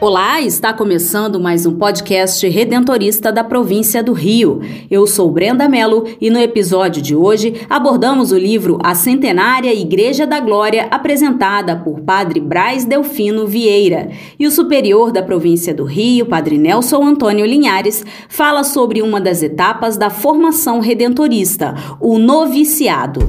Olá, está começando mais um podcast redentorista da província do Rio. Eu sou Brenda Mello e no episódio de hoje abordamos o livro A Centenária Igreja da Glória, apresentada por Padre Braz Delfino Vieira. E o superior da província do Rio, Padre Nelson Antônio Linhares, fala sobre uma das etapas da formação redentorista, o noviciado.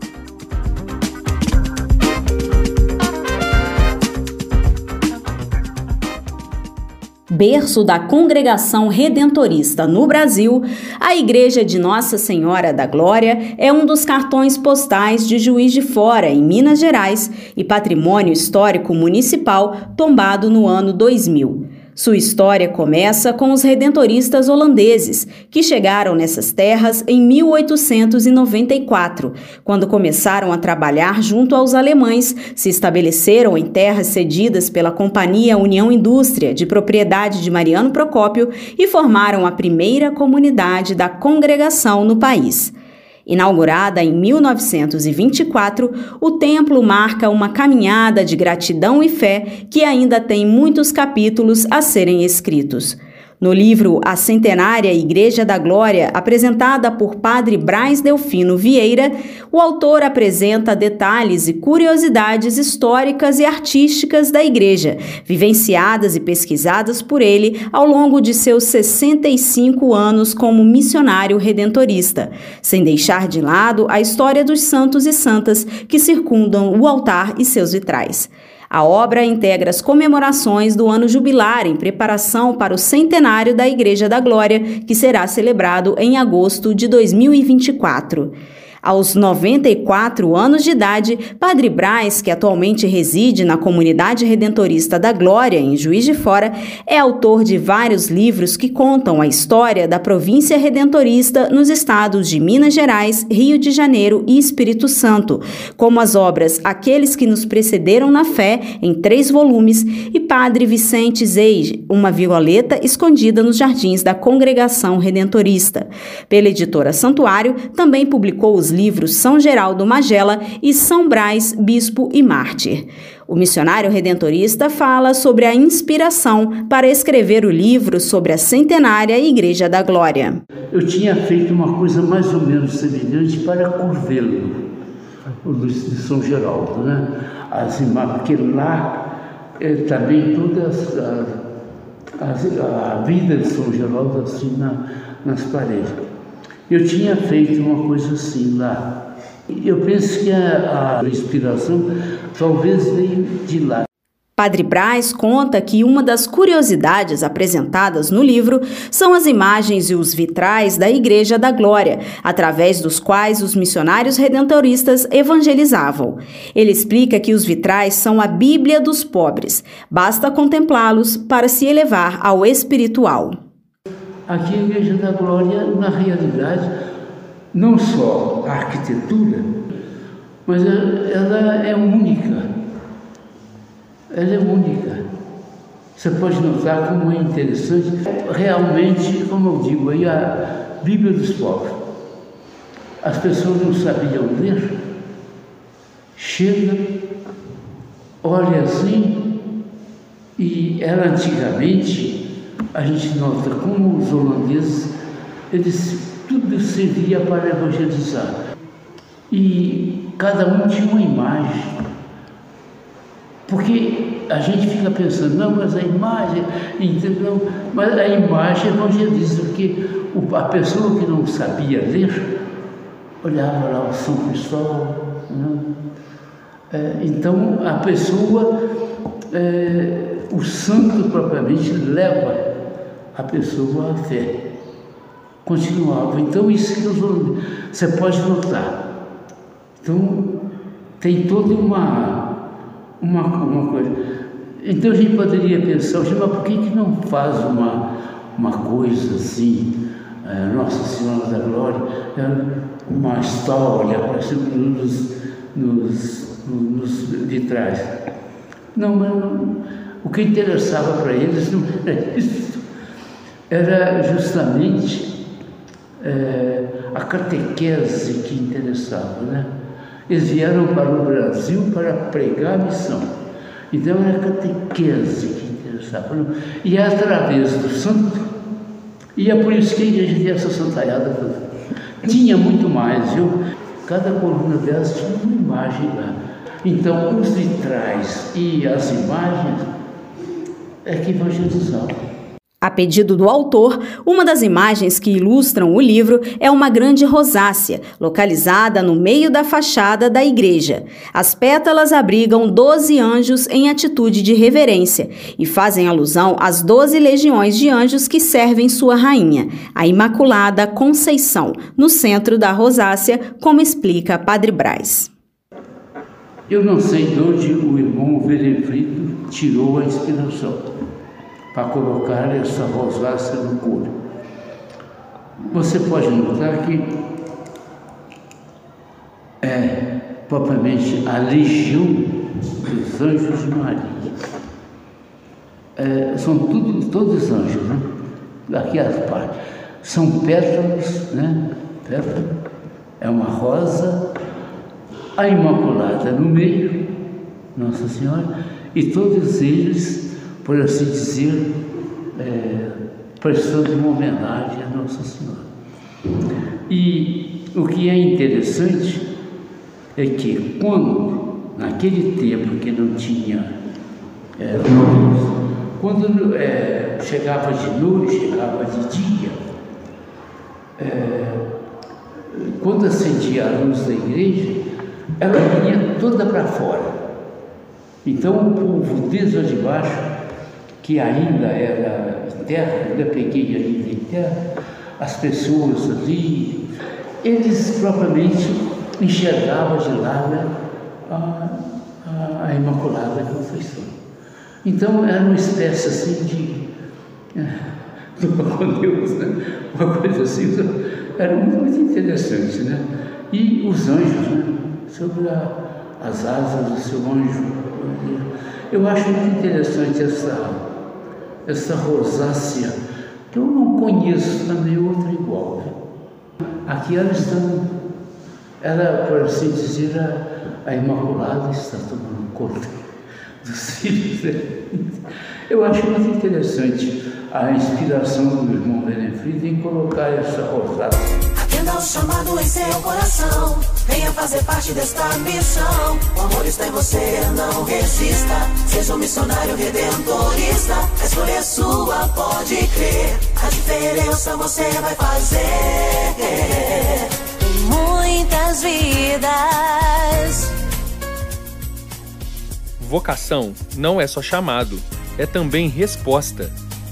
Berço da congregação redentorista no Brasil, a Igreja de Nossa Senhora da Glória é um dos cartões postais de Juiz de Fora, em Minas Gerais, e patrimônio histórico municipal tombado no ano 2000. Sua história começa com os redentoristas holandeses, que chegaram nessas terras em 1894, quando começaram a trabalhar junto aos alemães, se estabeleceram em terras cedidas pela Companhia União Indústria, de propriedade de Mariano Procópio, e formaram a primeira comunidade da congregação no país. Inaugurada em 1924, o templo marca uma caminhada de gratidão e fé que ainda tem muitos capítulos a serem escritos. No livro A Centenária Igreja da Glória, apresentada por Padre Braz Delfino Vieira, o autor apresenta detalhes e curiosidades históricas e artísticas da igreja, vivenciadas e pesquisadas por ele ao longo de seus 65 anos como missionário redentorista, sem deixar de lado a história dos santos e santas que circundam o altar e seus vitrais. A obra integra as comemorações do ano jubilar em preparação para o centenário da Igreja da Glória, que será celebrado em agosto de 2024. Aos 94 anos de idade, Padre Braz, que atualmente reside na comunidade redentorista da Glória, em Juiz de Fora, é autor de vários livros que contam a história da província redentorista nos estados de Minas Gerais, Rio de Janeiro e Espírito Santo, como as obras Aqueles que nos precederam na fé, em três volumes, e Padre Vicente Zeige, uma violeta escondida nos jardins da congregação redentorista. Pela editora Santuário, também publicou os livros São Geraldo Magela e São Brás, Bispo e Mártir. O missionário redentorista fala sobre a inspiração para escrever o livro sobre a centenária Igreja da Glória. Eu tinha feito uma coisa mais ou menos semelhante para Curvelo, de São Geraldo, né? As imagens, porque lá é, também toda a, a, a, vida de São Geraldo assim na, nas paredes. Eu tinha feito uma coisa assim lá. Eu penso que a, a inspiração talvez veio de lá. Padre Braz conta que uma das curiosidades apresentadas no livro são as imagens e os vitrais da Igreja da Glória, através dos quais os missionários redentoristas evangelizavam. Ele explica que os vitrais são a Bíblia dos pobres, basta contemplá-los para se elevar ao espiritual. Aqui a Igreja da Glória, na realidade, não só a arquitetura, mas ela é única. Ela é única. Você pode notar como é interessante. Realmente, como eu digo aí, a Bíblia dos povos. As pessoas não sabiam ler. Chega, olha assim, e ela antigamente a gente nota como os holandeses, eles tudo servia para evangelizar. E cada um tinha uma imagem. Porque a gente fica pensando, não, mas a imagem, entendeu? Mas a imagem evangeliza, porque a pessoa que não sabia ler, olhava lá o São Cristóvão. Né? É, então a pessoa, é, o santo propriamente leva a pessoa à fé. Continuava. Então, isso que os você pode notar. Então, tem toda uma, uma, uma coisa. Então a gente poderia pensar, mas por que, que não faz uma, uma coisa assim, é, Nossa Senhora da Glória, é uma história, aparecendo nos, nos, nos vitrais. Não, mas não, o que interessava para eles não era isso, era justamente é, a catequese que interessava, né? Eles vieram para o Brasil para pregar a missão. Então era a catequese que interessava. E é através do santo, e é por isso que a igreja tem essa santaiada toda. Tinha muito mais, viu? Cada coluna delas tinha uma imagem lá. Então, os vitrais e as imagens é que evangelizavam. A pedido do autor, uma das imagens que ilustram o livro é uma grande rosácea, localizada no meio da fachada da igreja. As pétalas abrigam doze anjos em atitude de reverência e fazem alusão às doze legiões de anjos que servem sua rainha, a Imaculada Conceição, no centro da rosácea, como explica Padre Braz. Eu não sei de onde o irmão Verefrito tirou a inspiração para colocar essa rosácea no couro. Você pode notar que é propriamente a legião dos anjos de Maria. É, são tudo, todos anjos, né? Aqui as partes. São pétalas, né? Pétala é uma rosa, a Imaculada no meio, Nossa Senhora, e todos eles por assim dizer, é, prestando uma homenagem a Nossa Senhora. E o que é interessante é que quando, naquele tempo que não tinha é, luz, quando é, chegava de noite, chegava de dia, é, quando acendia a luz da igreja, ela vinha toda para fora. Então o povo desde lá de baixo que ainda era terra, ainda peguei ainda em terra, as pessoas ali, eles propriamente enxergavam de lá né, a, a, Imaculada Conceição. Então era uma espécie assim de. É, com Deus, né? uma coisa assim, era muito interessante, né? E os anjos, né? Sobre a, as asas do seu anjo. Eu acho muito interessante essa essa rosácea, que eu não conheço também outra igual. Aqui ela está, ela, por assim dizer, a, a Imaculada está tomando conta dos filhos. Eu acho muito interessante a inspiração do irmão Benefrito em colocar essa rosácea. Atenda o chamado em seu coração. Venha fazer parte desta missão. O amor está em você, não resista. Seja um missionário redentorista. A escolha é sua, pode crer. A diferença você vai fazer. Muitas vidas. Vocação não é só chamado, é também resposta.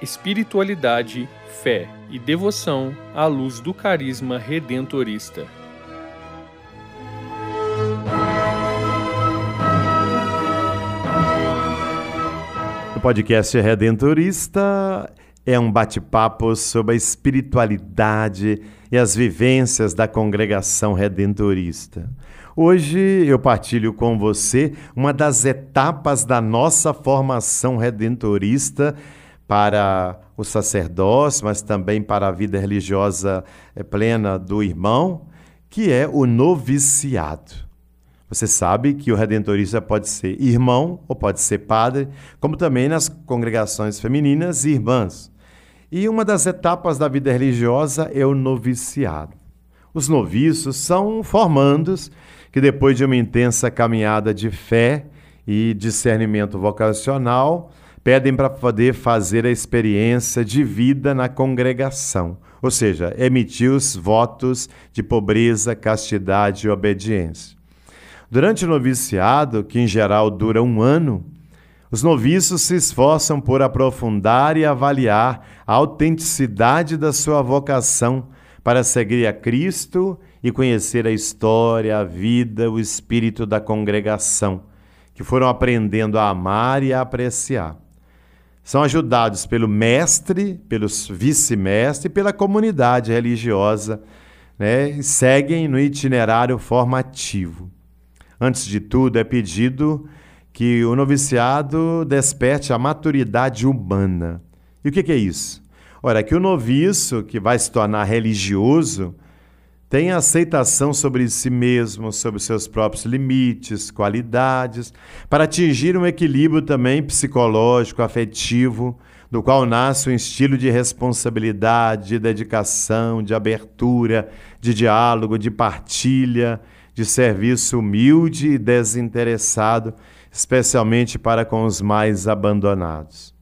Espiritualidade, fé e devoção à luz do carisma redentorista. O podcast Redentorista é um bate-papo sobre a espiritualidade e as vivências da congregação redentorista. Hoje eu partilho com você uma das etapas da nossa formação redentorista para o sacerdócio, mas também para a vida religiosa eh, plena do irmão, que é o noviciado. Você sabe que o redentorista pode ser irmão ou pode ser padre, como também nas congregações femininas irmãs. E uma das etapas da vida religiosa é o noviciado. Os noviços são formandos que, depois de uma intensa caminhada de fé e discernimento vocacional, pedem para poder fazer a experiência de vida na congregação, ou seja, emitir os votos de pobreza, castidade e obediência. Durante o noviciado, que em geral dura um ano, os noviços se esforçam por aprofundar e avaliar a autenticidade da sua vocação para seguir a Cristo e conhecer a história, a vida, o espírito da congregação, que foram aprendendo a amar e a apreciar. São ajudados pelo mestre, pelos vice-mestre e pela comunidade religiosa, né? e seguem no itinerário formativo. Antes de tudo, é pedido que o noviciado desperte a maturidade humana. E o que, que é isso? Ora, que o noviço, que vai se tornar religioso, tenha aceitação sobre si mesmo, sobre seus próprios limites, qualidades, para atingir um equilíbrio também psicológico, afetivo, do qual nasce um estilo de responsabilidade, de dedicação, de abertura, de diálogo, de partilha, de serviço humilde e desinteressado especialmente para com os mais abandonados.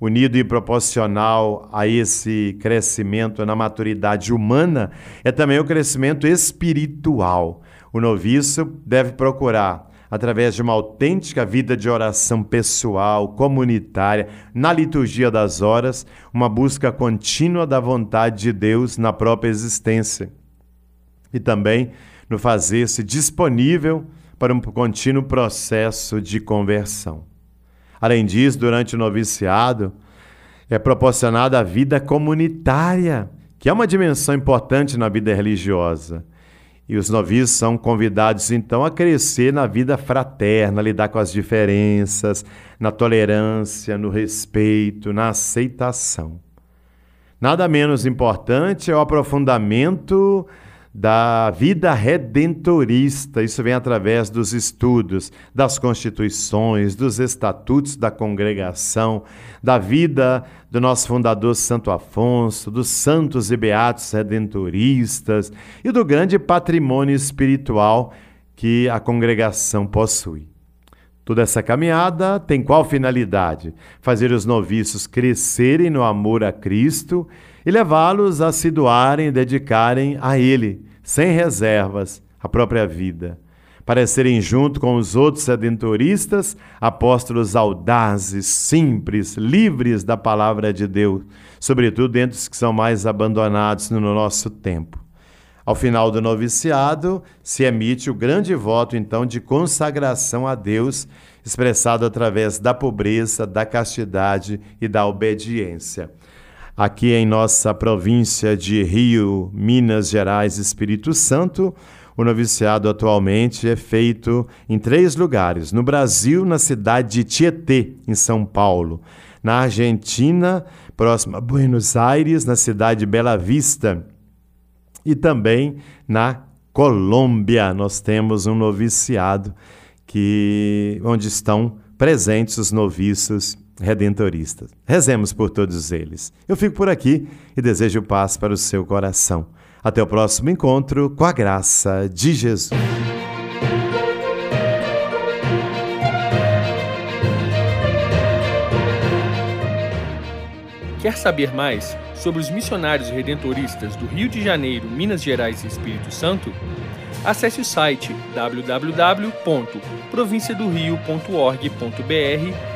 Unido e proporcional a esse crescimento na maturidade humana é também o crescimento espiritual. O noviço deve procurar, através de uma autêntica vida de oração pessoal, comunitária, na liturgia das horas, uma busca contínua da vontade de Deus na própria existência. E também no fazer-se disponível para um contínuo processo de conversão. Além disso, durante o noviciado, é proporcionada a vida comunitária, que é uma dimensão importante na vida religiosa. E os noviços são convidados então a crescer na vida fraterna, lidar com as diferenças, na tolerância, no respeito, na aceitação. Nada menos importante é o aprofundamento da vida redentorista. Isso vem através dos estudos, das constituições, dos estatutos da congregação, da vida do nosso fundador Santo Afonso, dos santos e beatos redentoristas e do grande patrimônio espiritual que a congregação possui. Toda essa caminhada tem qual finalidade? Fazer os noviços crescerem no amor a Cristo e levá-los a se doarem e dedicarem a Ele, sem reservas, a própria vida, para serem, junto com os outros sedentoristas, apóstolos audazes, simples, livres da palavra de Deus, sobretudo entre os que são mais abandonados no nosso tempo. Ao final do noviciado, se emite o grande voto, então, de consagração a Deus, expressado através da pobreza, da castidade e da obediência. Aqui em nossa província de Rio, Minas Gerais, Espírito Santo, o noviciado atualmente é feito em três lugares: no Brasil, na cidade de Tietê, em São Paulo, na Argentina, próxima a Buenos Aires, na cidade de Bela Vista. E também na Colômbia nós temos um noviciado que onde estão presentes os noviços redentoristas. Rezemos por todos eles. Eu fico por aqui e desejo paz para o seu coração. Até o próximo encontro com a graça de Jesus. Quer saber mais? sobre os missionários redentoristas do Rio de Janeiro, Minas Gerais e Espírito Santo, acesse o site www.provinciadorio.org.br